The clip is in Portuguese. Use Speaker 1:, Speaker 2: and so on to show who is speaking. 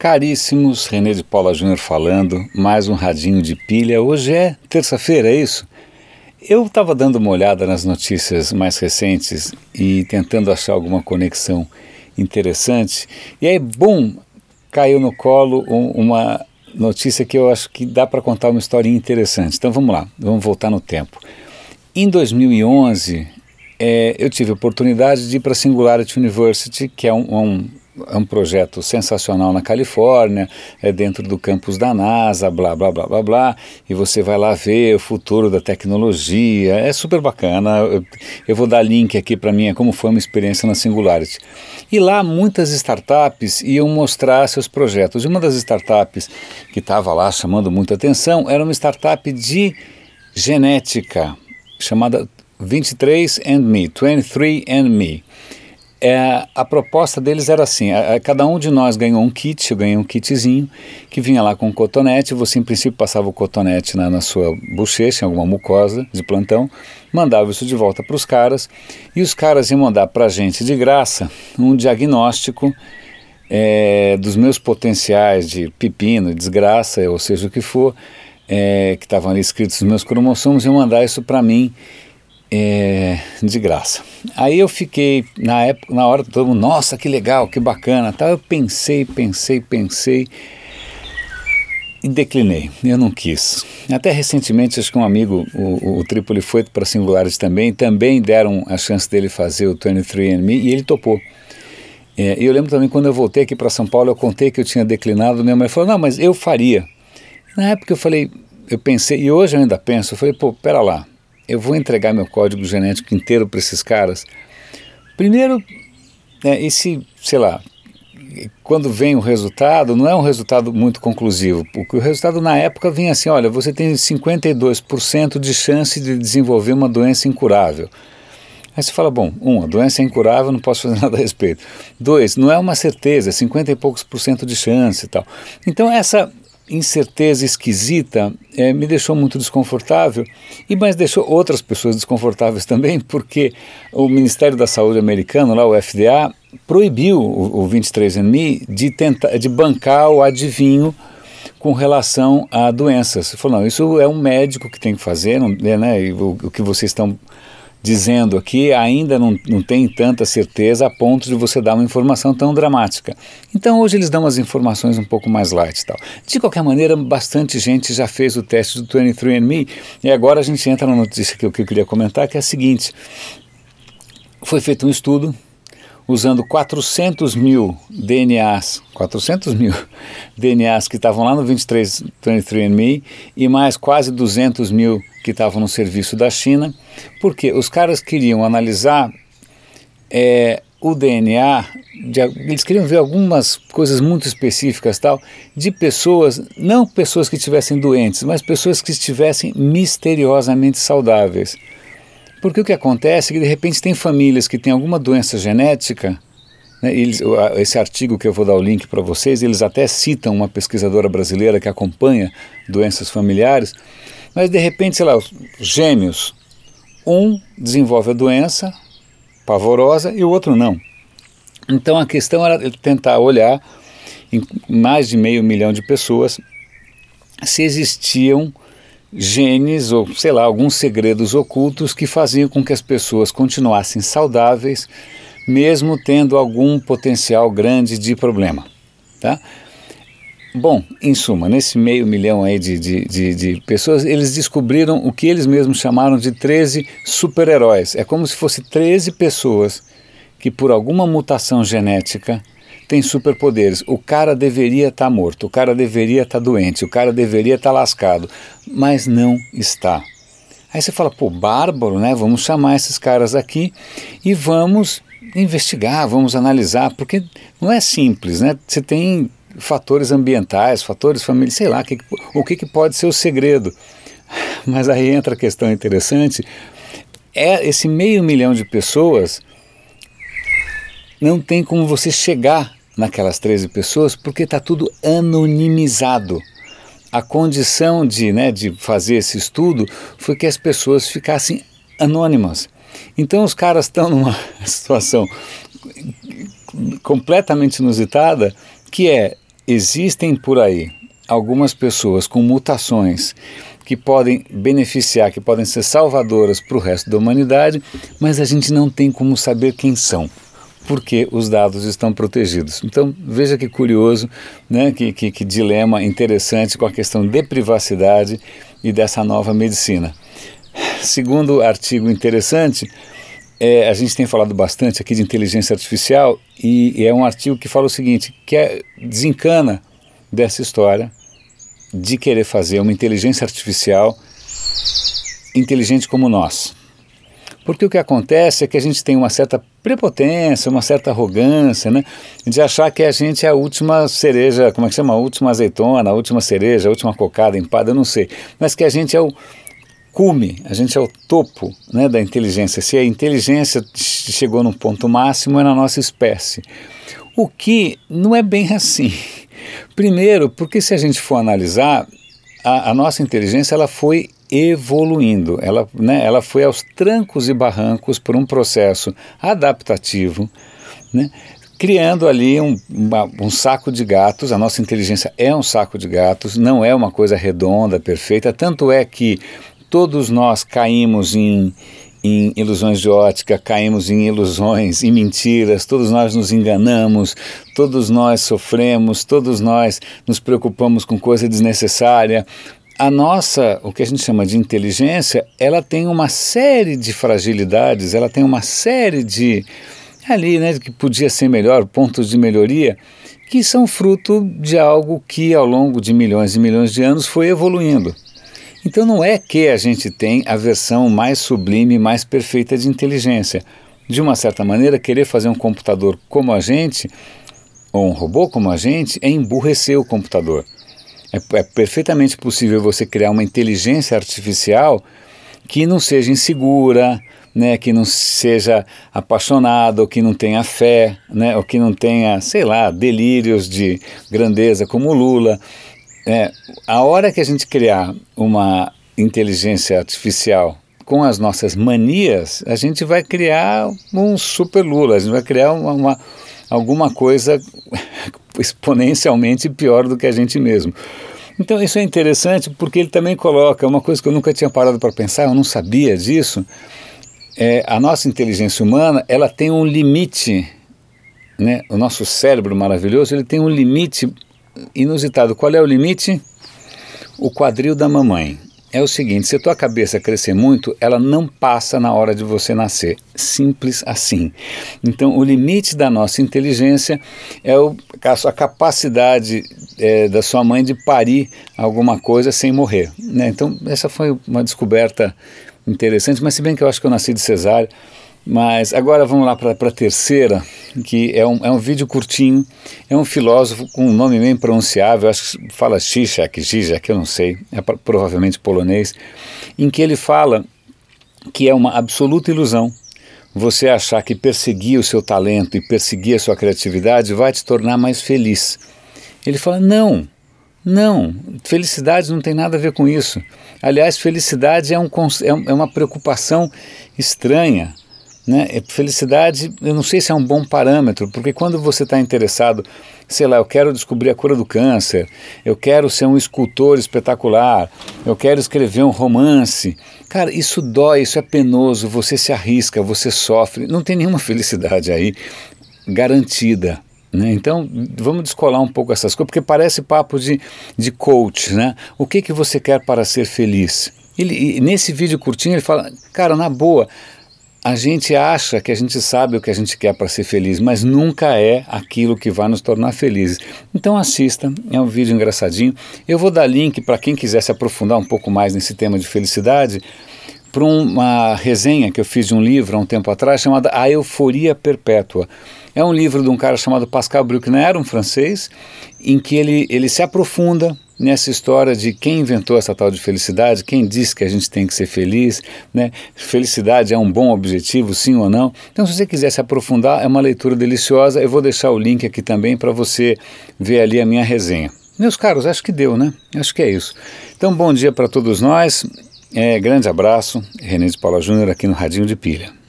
Speaker 1: Caríssimos, René de Paula Júnior falando, mais um radinho de pilha. Hoje é terça-feira, é isso? Eu estava dando uma olhada nas notícias mais recentes e tentando achar alguma conexão interessante. E aí, bom, caiu no colo um, uma notícia que eu acho que dá para contar uma história interessante. Então vamos lá, vamos voltar no tempo. Em 2011, é, eu tive a oportunidade de ir para a Singularity University, que é um, um é um projeto sensacional na Califórnia, é dentro do campus da NASA, blá blá blá blá blá, e você vai lá ver o futuro da tecnologia, é super bacana. Eu, eu vou dar link aqui para mim, como foi uma experiência na Singularity. E lá muitas startups iam mostrar seus projetos. E uma das startups que estava lá chamando muita atenção era uma startup de genética, chamada 23andMe, 23andMe é, a proposta deles era assim: a, a, cada um de nós ganhou um kit, eu ganhei um kitzinho, que vinha lá com um cotonete. Você, em princípio, passava o cotonete na, na sua bochecha, em alguma mucosa de plantão, mandava isso de volta para os caras, e os caras iam mandar para a gente de graça um diagnóstico é, dos meus potenciais de pepino, desgraça, ou seja o que for, é, que estavam ali escritos nos meus cromossomos, iam mandar isso para mim é, de graça. Aí eu fiquei, na época, na hora todo mundo, nossa, que legal, que bacana, tal. Eu pensei, pensei, pensei e declinei. Eu não quis. Até recentemente, acho que um amigo, o, o foi para Singulares também, também deram a chance dele fazer o 23andMe e ele topou. É, e eu lembro também quando eu voltei aqui para São Paulo, eu contei que eu tinha declinado, minha mãe falou, não, mas eu faria. Na época eu falei, eu pensei, e hoje eu ainda penso, eu falei, pô, pera lá, eu vou entregar meu código genético inteiro para esses caras. Primeiro, é, esse, sei lá, quando vem o resultado, não é um resultado muito conclusivo, porque o resultado na época vinha assim: olha, você tem 52% de chance de desenvolver uma doença incurável. Aí você fala, bom, um, a doença é incurável, não posso fazer nada a respeito. Dois, não é uma certeza, 50 e poucos por cento de chance e tal. Então essa incerteza esquisita é, me deixou muito desconfortável e mas deixou outras pessoas desconfortáveis também porque o Ministério da Saúde americano lá o FDA proibiu o, o 23andMe de tentar de bancar o adivinho com relação a doenças. Falou não, isso é um médico que tem que fazer, não, é, né? O, o que vocês estão dizendo aqui ainda não, não tem tanta certeza a ponto de você dar uma informação tão dramática. Então hoje eles dão as informações um pouco mais light e tal. De qualquer maneira, bastante gente já fez o teste do 23andMe e agora a gente entra na notícia que eu, que eu queria comentar, que é a seguinte. Foi feito um estudo usando 400 mil DNAs, 400 mil DNAs que estavam lá no 23, 23andMe e mais quase 200 mil que estavam no serviço da China, porque os caras queriam analisar é, o DNA, de, eles queriam ver algumas coisas muito específicas tal, de pessoas, não pessoas que estivessem doentes, mas pessoas que estivessem misteriosamente saudáveis. Porque o que acontece é que de repente tem famílias que têm alguma doença genética, né, eles, esse artigo que eu vou dar o link para vocês, eles até citam uma pesquisadora brasileira que acompanha doenças familiares, mas de repente, sei lá, os gêmeos, um desenvolve a doença pavorosa e o outro não. Então a questão era tentar olhar em mais de meio milhão de pessoas se existiam genes ou, sei lá, alguns segredos ocultos que faziam com que as pessoas continuassem saudáveis, mesmo tendo algum potencial grande de problema. Tá? Bom, em suma, nesse meio milhão aí de, de, de, de, pessoas, eles descobriram o que eles mesmos chamaram de 13 super-heróis. É como se fosse 13 pessoas que, por alguma mutação genética, têm superpoderes. O cara deveria estar tá morto, o cara deveria estar tá doente, o cara deveria estar tá lascado, mas não está. Aí você fala, pô, bárbaro, né? Vamos chamar esses caras aqui e vamos investigar, vamos analisar, porque não é simples, né? Você tem fatores ambientais, fatores familiares, sei lá, que, o que, que pode ser o segredo. Mas aí entra a questão interessante, é esse meio milhão de pessoas não tem como você chegar naquelas 13 pessoas porque está tudo anonimizado. A condição de, né, de fazer esse estudo foi que as pessoas ficassem anônimas. Então os caras estão numa situação completamente inusitada, que é existem por aí algumas pessoas com mutações que podem beneficiar, que podem ser salvadoras para o resto da humanidade, mas a gente não tem como saber quem são porque os dados estão protegidos. Então veja que curioso, né, que, que, que dilema interessante com a questão de privacidade e dessa nova medicina. Segundo artigo interessante, é, a gente tem falado bastante aqui de inteligência artificial e, e é um artigo que fala o seguinte, que é, desencana dessa história de querer fazer uma inteligência artificial inteligente como nós. Porque o que acontece é que a gente tem uma certa prepotência, uma certa arrogância, né? De achar que a gente é a última cereja, como é que chama? A última azeitona, a última cereja, a última cocada empada, eu não sei. Mas que a gente é o cume, a gente é o topo né, da inteligência. Se a inteligência chegou num ponto máximo, é na nossa espécie. O que não é bem assim. Primeiro, porque se a gente for analisar, a, a nossa inteligência ela foi evoluindo, ela, né, ela foi aos trancos e barrancos por um processo adaptativo, né, criando ali um, uma, um saco de gatos. A nossa inteligência é um saco de gatos, não é uma coisa redonda, perfeita. Tanto é que todos nós caímos em, em ilusões de ótica, caímos em ilusões, em mentiras, todos nós nos enganamos, todos nós sofremos, todos nós nos preocupamos com coisa desnecessária. A nossa, o que a gente chama de inteligência, ela tem uma série de fragilidades, ela tem uma série de ali, né, que podia ser melhor, pontos de melhoria, que são fruto de algo que ao longo de milhões e milhões de anos foi evoluindo. Então não é que a gente tem a versão mais sublime, mais perfeita de inteligência. De uma certa maneira, querer fazer um computador como a gente, ou um robô como a gente, é emburrecer o computador. É, é perfeitamente possível você criar uma inteligência artificial que não seja insegura, né, que não seja apaixonada, ou que não tenha fé, né, ou que não tenha, sei lá, delírios de grandeza como Lula. É, a hora que a gente criar uma inteligência artificial com as nossas manias, a gente vai criar um super Lula, a gente vai criar uma, uma alguma coisa exponencialmente pior do que a gente mesmo. Então isso é interessante porque ele também coloca uma coisa que eu nunca tinha parado para pensar, eu não sabia disso. É, a nossa inteligência humana ela tem um limite, né? O nosso cérebro maravilhoso ele tem um limite inusitado. Qual é o limite? O quadril da mamãe. É o seguinte: se a tua cabeça crescer muito, ela não passa na hora de você nascer. Simples assim. Então, o limite da nossa inteligência é o, a capacidade é, da sua mãe de parir alguma coisa sem morrer. Né? Então, essa foi uma descoberta interessante, mas se bem que eu acho que eu nasci de cesárea. Mas agora vamos lá para a terceira, que é um, é um vídeo curtinho, é um filósofo com um nome meio impronunciável, acho que fala Zizek, Zizek, eu não sei, é provavelmente polonês, em que ele fala que é uma absoluta ilusão você achar que perseguir o seu talento e perseguir a sua criatividade vai te tornar mais feliz. Ele fala: não, não, felicidade não tem nada a ver com isso. Aliás, felicidade é, um, é, é uma preocupação estranha. Né? Felicidade, eu não sei se é um bom parâmetro, porque quando você está interessado, sei lá, eu quero descobrir a cura do câncer, eu quero ser um escultor espetacular, eu quero escrever um romance. Cara, isso dói, isso é penoso, você se arrisca, você sofre, não tem nenhuma felicidade aí garantida. Né? Então, vamos descolar um pouco essas coisas, porque parece papo de, de coach. Né? O que, que você quer para ser feliz? Ele, nesse vídeo curtinho ele fala, cara, na boa, a gente acha que a gente sabe o que a gente quer para ser feliz, mas nunca é aquilo que vai nos tornar felizes. Então assista, é um vídeo engraçadinho. Eu vou dar link para quem quiser se aprofundar um pouco mais nesse tema de felicidade, para uma resenha que eu fiz de um livro há um tempo atrás chamada A Euforia Perpétua. É um livro de um cara chamado Pascal Bruckner, um francês, em que ele, ele se aprofunda nessa história de quem inventou essa tal de felicidade, quem disse que a gente tem que ser feliz, né? Felicidade é um bom objetivo, sim ou não? Então, se você quiser se aprofundar, é uma leitura deliciosa. Eu vou deixar o link aqui também para você ver ali a minha resenha. Meus caros, acho que deu, né? Acho que é isso. Então, bom dia para todos nós. É, grande abraço. René de Paula Júnior aqui no Radinho de Pilha.